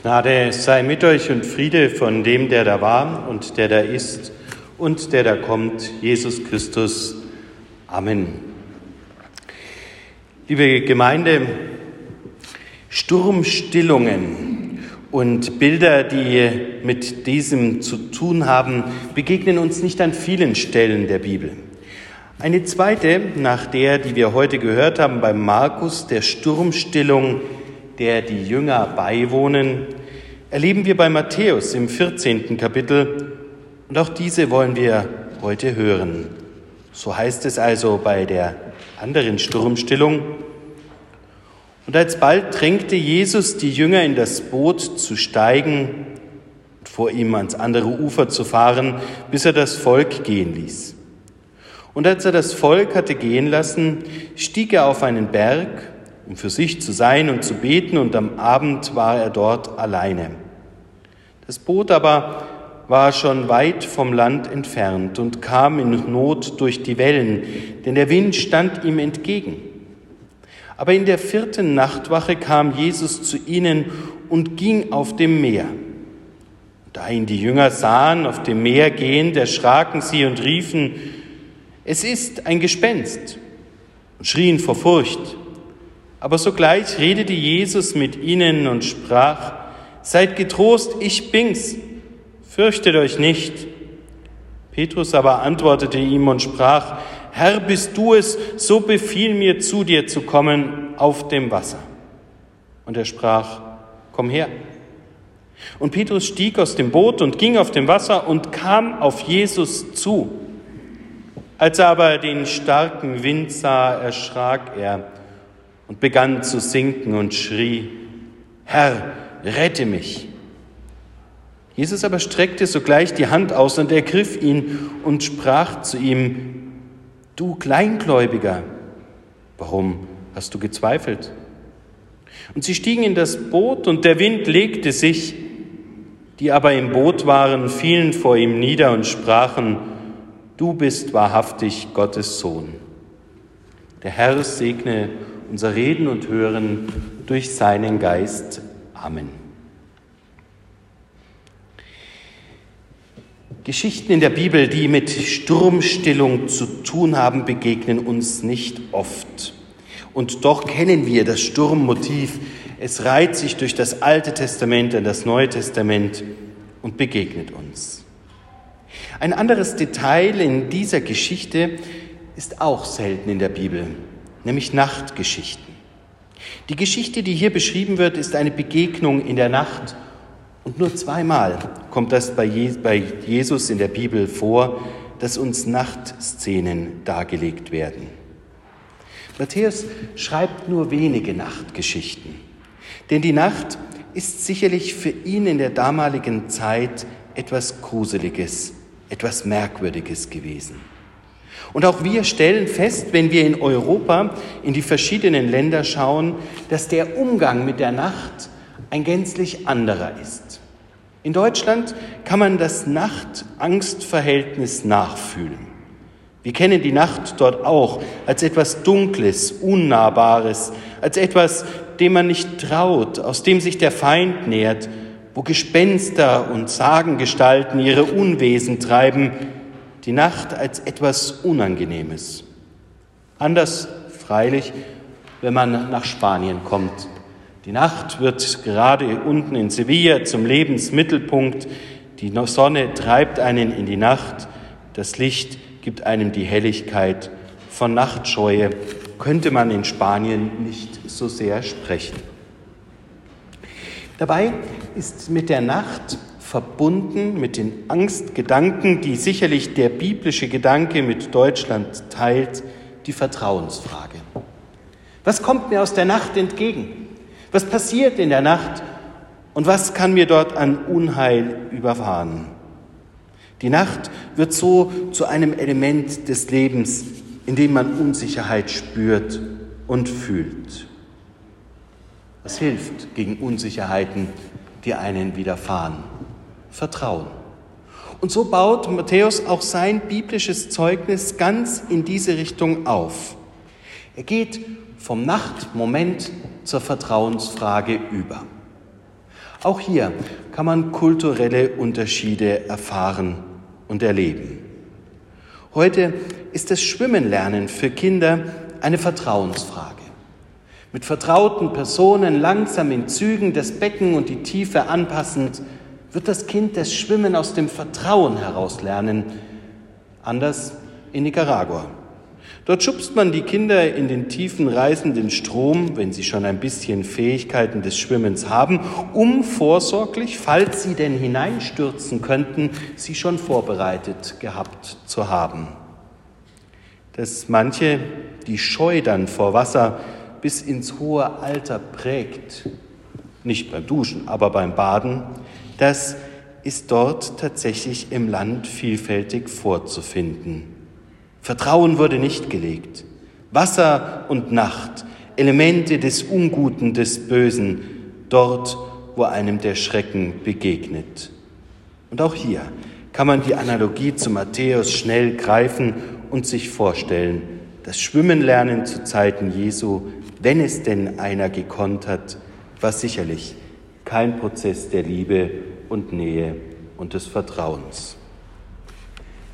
Gnade sei mit euch und Friede von dem, der da war und der da ist und der da kommt, Jesus Christus. Amen. Liebe Gemeinde, Sturmstillungen und Bilder, die mit diesem zu tun haben, begegnen uns nicht an vielen Stellen der Bibel. Eine zweite, nach der, die wir heute gehört haben, bei Markus, der Sturmstillung der die Jünger beiwohnen, erleben wir bei Matthäus im 14. Kapitel und auch diese wollen wir heute hören. So heißt es also bei der anderen Sturmstillung. Und alsbald drängte Jesus die Jünger in das Boot zu steigen und vor ihm ans andere Ufer zu fahren, bis er das Volk gehen ließ. Und als er das Volk hatte gehen lassen, stieg er auf einen Berg um für sich zu sein und zu beten, und am Abend war er dort alleine. Das Boot aber war schon weit vom Land entfernt und kam in Not durch die Wellen, denn der Wind stand ihm entgegen. Aber in der vierten Nachtwache kam Jesus zu ihnen und ging auf dem Meer. Da ihn die Jünger sahen auf dem Meer gehend, erschraken sie und riefen, es ist ein Gespenst, und schrien vor Furcht. Aber sogleich redete Jesus mit ihnen und sprach, Seid getrost, ich bin's, fürchtet euch nicht. Petrus aber antwortete ihm und sprach, Herr, bist du es, so befiehl mir zu dir zu kommen auf dem Wasser. Und er sprach, Komm her. Und Petrus stieg aus dem Boot und ging auf dem Wasser und kam auf Jesus zu. Als er aber den starken Wind sah, erschrak er und begann zu sinken und schrie, Herr, rette mich. Jesus aber streckte sogleich die Hand aus und ergriff ihn und sprach zu ihm, Du Kleingläubiger, warum hast du gezweifelt? Und sie stiegen in das Boot und der Wind legte sich, die aber im Boot waren, fielen vor ihm nieder und sprachen, Du bist wahrhaftig Gottes Sohn. Der Herr segne unser Reden und Hören durch seinen Geist. Amen. Geschichten in der Bibel, die mit Sturmstillung zu tun haben, begegnen uns nicht oft. Und doch kennen wir das Sturmmotiv. Es reiht sich durch das Alte Testament und das Neue Testament und begegnet uns. Ein anderes Detail in dieser Geschichte ist auch selten in der Bibel nämlich Nachtgeschichten. Die Geschichte, die hier beschrieben wird, ist eine Begegnung in der Nacht. Und nur zweimal kommt das bei Jesus in der Bibel vor, dass uns Nachtszenen dargelegt werden. Matthäus schreibt nur wenige Nachtgeschichten, denn die Nacht ist sicherlich für ihn in der damaligen Zeit etwas Gruseliges, etwas Merkwürdiges gewesen. Und auch wir stellen fest, wenn wir in Europa in die verschiedenen Länder schauen, dass der Umgang mit der Nacht ein gänzlich anderer ist. In Deutschland kann man das Nacht-Angst-Verhältnis nachfühlen. Wir kennen die Nacht dort auch als etwas Dunkles, Unnahbares, als etwas, dem man nicht traut, aus dem sich der Feind nähert, wo Gespenster und Sagengestalten ihre Unwesen treiben, die Nacht als etwas Unangenehmes. Anders freilich, wenn man nach Spanien kommt. Die Nacht wird gerade unten in Sevilla zum Lebensmittelpunkt. Die Sonne treibt einen in die Nacht. Das Licht gibt einem die Helligkeit. Von Nachtscheue könnte man in Spanien nicht so sehr sprechen. Dabei ist mit der Nacht verbunden mit den Angstgedanken, die sicherlich der biblische Gedanke mit Deutschland teilt, die Vertrauensfrage. Was kommt mir aus der Nacht entgegen? Was passiert in der Nacht und was kann mir dort an Unheil überfahren? Die Nacht wird so zu einem Element des Lebens, in dem man Unsicherheit spürt und fühlt. Was hilft gegen Unsicherheiten, die einen widerfahren? Vertrauen. Und so baut Matthäus auch sein biblisches Zeugnis ganz in diese Richtung auf. Er geht vom Nachtmoment zur Vertrauensfrage über. Auch hier kann man kulturelle Unterschiede erfahren und erleben. Heute ist das Schwimmenlernen für Kinder eine Vertrauensfrage. Mit vertrauten Personen langsam in Zügen das Becken und die Tiefe anpassend, wird das Kind das Schwimmen aus dem Vertrauen heraus lernen. Anders in Nicaragua. Dort schubst man die Kinder in den tiefen reißenden Strom, wenn sie schon ein bisschen Fähigkeiten des Schwimmens haben, um vorsorglich, falls sie denn hineinstürzen könnten, sie schon vorbereitet gehabt zu haben. Dass manche die Scheu dann vor Wasser bis ins hohe Alter prägt, nicht beim Duschen, aber beim Baden, das ist dort tatsächlich im Land vielfältig vorzufinden. Vertrauen wurde nicht gelegt. Wasser und Nacht, Elemente des Unguten, des Bösen, dort, wo einem der Schrecken begegnet. Und auch hier kann man die Analogie zu Matthäus schnell greifen und sich vorstellen, das Schwimmenlernen zu Zeiten Jesu, wenn es denn einer gekonnt hat, war sicherlich kein Prozess der Liebe und Nähe und des Vertrauens.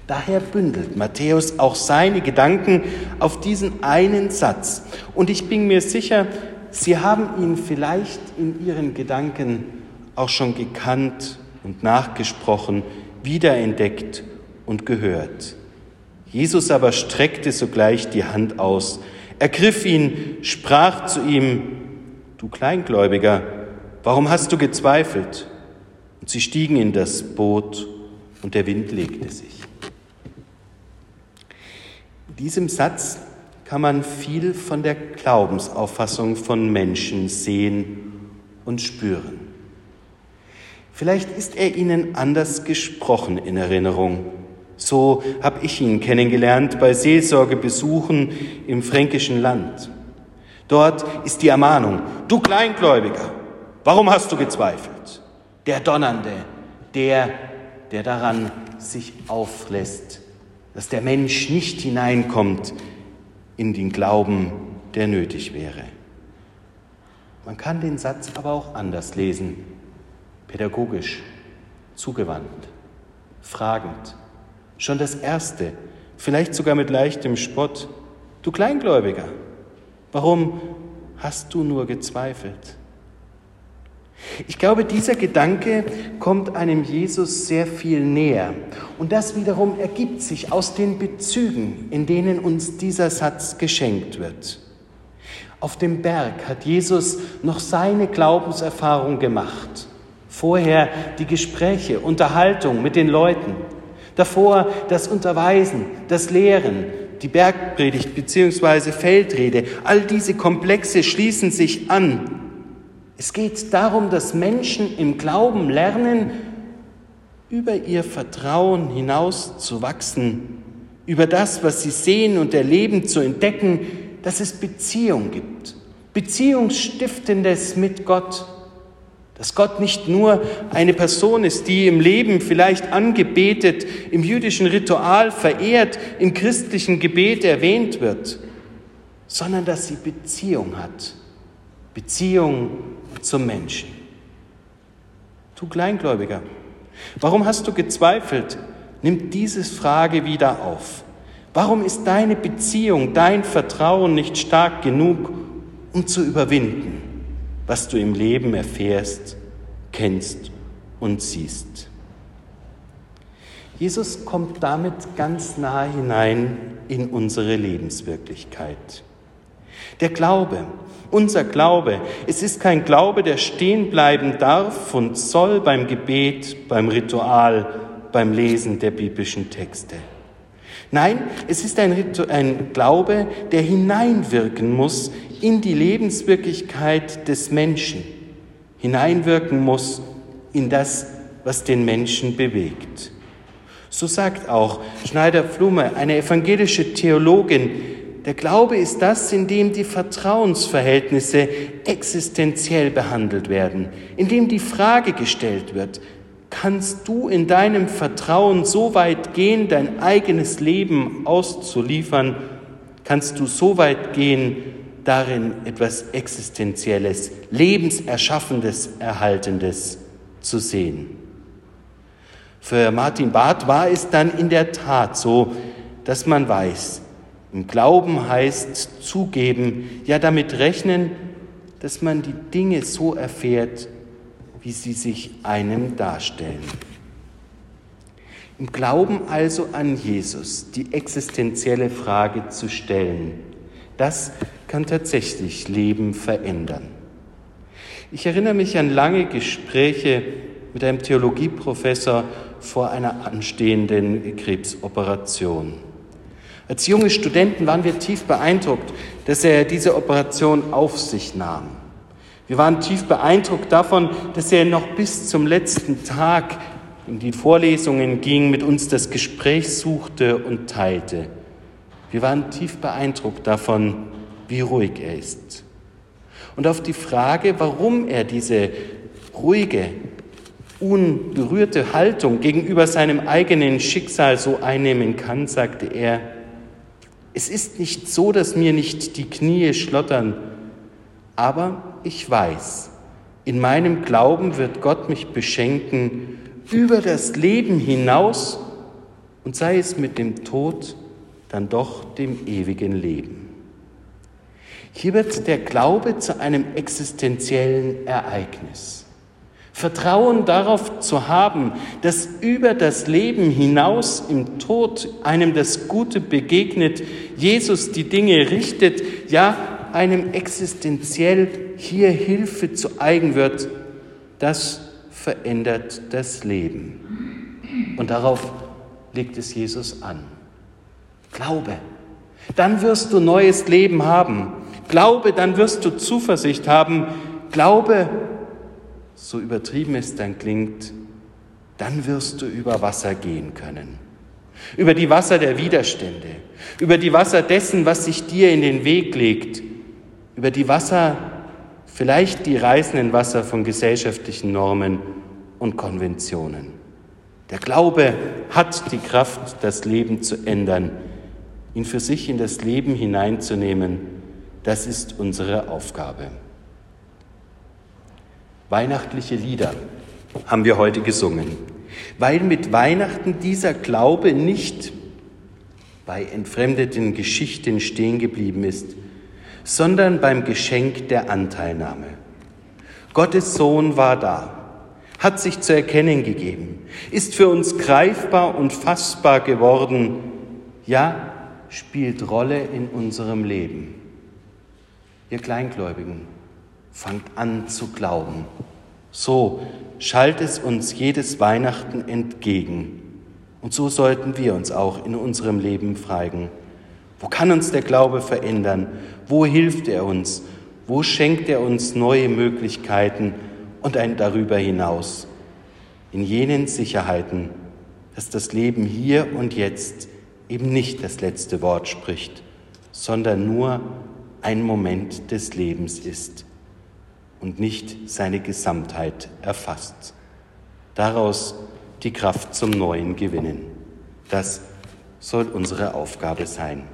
Daher bündelt Matthäus auch seine Gedanken auf diesen einen Satz. Und ich bin mir sicher, Sie haben ihn vielleicht in Ihren Gedanken auch schon gekannt und nachgesprochen, wiederentdeckt und gehört. Jesus aber streckte sogleich die Hand aus, ergriff ihn, sprach zu ihm, du Kleingläubiger, warum hast du gezweifelt? Und sie stiegen in das Boot und der Wind legte sich. In diesem Satz kann man viel von der Glaubensauffassung von Menschen sehen und spüren. Vielleicht ist er ihnen anders gesprochen in Erinnerung. So habe ich ihn kennengelernt bei Seelsorgebesuchen im fränkischen Land. Dort ist die Ermahnung, du Kleingläubiger, warum hast du gezweifelt? Der Donnernde, der, der daran sich auflässt, dass der Mensch nicht hineinkommt in den Glauben, der nötig wäre. Man kann den Satz aber auch anders lesen, pädagogisch, zugewandt, fragend. Schon das Erste, vielleicht sogar mit leichtem Spott. Du Kleingläubiger, warum hast du nur gezweifelt? Ich glaube, dieser Gedanke kommt einem Jesus sehr viel näher. Und das wiederum ergibt sich aus den Bezügen, in denen uns dieser Satz geschenkt wird. Auf dem Berg hat Jesus noch seine Glaubenserfahrung gemacht. Vorher die Gespräche, Unterhaltung mit den Leuten. Davor das Unterweisen, das Lehren, die Bergpredigt bzw. Feldrede. All diese Komplexe schließen sich an es geht darum, dass Menschen im Glauben lernen, über ihr Vertrauen hinaus zu wachsen, über das, was sie sehen und erleben, zu entdecken, dass es Beziehung gibt, Beziehungsstiftendes mit Gott, dass Gott nicht nur eine Person ist, die im Leben vielleicht angebetet, im jüdischen Ritual verehrt, im christlichen Gebet erwähnt wird, sondern dass sie Beziehung hat, Beziehung zum Menschen. Du Kleingläubiger, warum hast du gezweifelt? Nimm diese Frage wieder auf. Warum ist deine Beziehung, dein Vertrauen nicht stark genug, um zu überwinden, was du im Leben erfährst, kennst und siehst? Jesus kommt damit ganz nah hinein in unsere Lebenswirklichkeit. Der Glaube, unser Glaube, es ist kein Glaube, der stehen bleiben darf und soll beim Gebet, beim Ritual, beim Lesen der biblischen Texte. Nein, es ist ein, ein Glaube, der hineinwirken muss in die Lebenswirklichkeit des Menschen, hineinwirken muss in das, was den Menschen bewegt. So sagt auch Schneider Flume, eine evangelische Theologin, der Glaube ist das, in dem die Vertrauensverhältnisse existenziell behandelt werden, in dem die Frage gestellt wird, kannst du in deinem Vertrauen so weit gehen, dein eigenes Leben auszuliefern, kannst du so weit gehen, darin etwas Existenzielles, Lebenserschaffendes, Erhaltendes zu sehen. Für Martin Barth war es dann in der Tat so, dass man weiß, im Glauben heißt zugeben, ja damit rechnen, dass man die Dinge so erfährt, wie sie sich einem darstellen. Im Glauben also an Jesus die existenzielle Frage zu stellen, das kann tatsächlich Leben verändern. Ich erinnere mich an lange Gespräche mit einem Theologieprofessor vor einer anstehenden Krebsoperation. Als junge Studenten waren wir tief beeindruckt, dass er diese Operation auf sich nahm. Wir waren tief beeindruckt davon, dass er noch bis zum letzten Tag in die Vorlesungen ging, mit uns das Gespräch suchte und teilte. Wir waren tief beeindruckt davon, wie ruhig er ist. Und auf die Frage, warum er diese ruhige, unberührte Haltung gegenüber seinem eigenen Schicksal so einnehmen kann, sagte er, es ist nicht so, dass mir nicht die Knie schlottern, aber ich weiß, in meinem Glauben wird Gott mich beschenken über das Leben hinaus und sei es mit dem Tod, dann doch dem ewigen Leben. Hier wird der Glaube zu einem existenziellen Ereignis. Vertrauen darauf zu haben, dass über das Leben hinaus im Tod einem das Gute begegnet, Jesus die Dinge richtet, ja einem existenziell hier Hilfe zu eigen wird, das verändert das Leben. Und darauf legt es Jesus an. Glaube, dann wirst du neues Leben haben. Glaube, dann wirst du Zuversicht haben. Glaube, so übertrieben es dann klingt, dann wirst du über Wasser gehen können. Über die Wasser der Widerstände, über die Wasser dessen, was sich dir in den Weg legt, über die Wasser, vielleicht die reißenden Wasser von gesellschaftlichen Normen und Konventionen. Der Glaube hat die Kraft, das Leben zu ändern, ihn für sich in das Leben hineinzunehmen. Das ist unsere Aufgabe. Weihnachtliche Lieder haben wir heute gesungen, weil mit Weihnachten dieser Glaube nicht bei entfremdeten Geschichten stehen geblieben ist, sondern beim Geschenk der Anteilnahme. Gottes Sohn war da, hat sich zu erkennen gegeben, ist für uns greifbar und fassbar geworden, ja, spielt Rolle in unserem Leben. Ihr Kleingläubigen, fangt an zu glauben. So schallt es uns jedes Weihnachten entgegen. Und so sollten wir uns auch in unserem Leben fragen. Wo kann uns der Glaube verändern? Wo hilft er uns? Wo schenkt er uns neue Möglichkeiten und ein darüber hinaus? In jenen Sicherheiten, dass das Leben hier und jetzt eben nicht das letzte Wort spricht, sondern nur ein Moment des Lebens ist und nicht seine Gesamtheit erfasst. Daraus die Kraft zum Neuen gewinnen. Das soll unsere Aufgabe sein.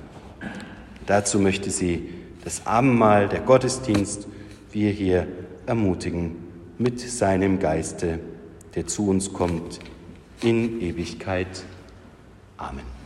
Dazu möchte sie das Abendmahl, der Gottesdienst, wir hier ermutigen mit seinem Geiste, der zu uns kommt in Ewigkeit. Amen.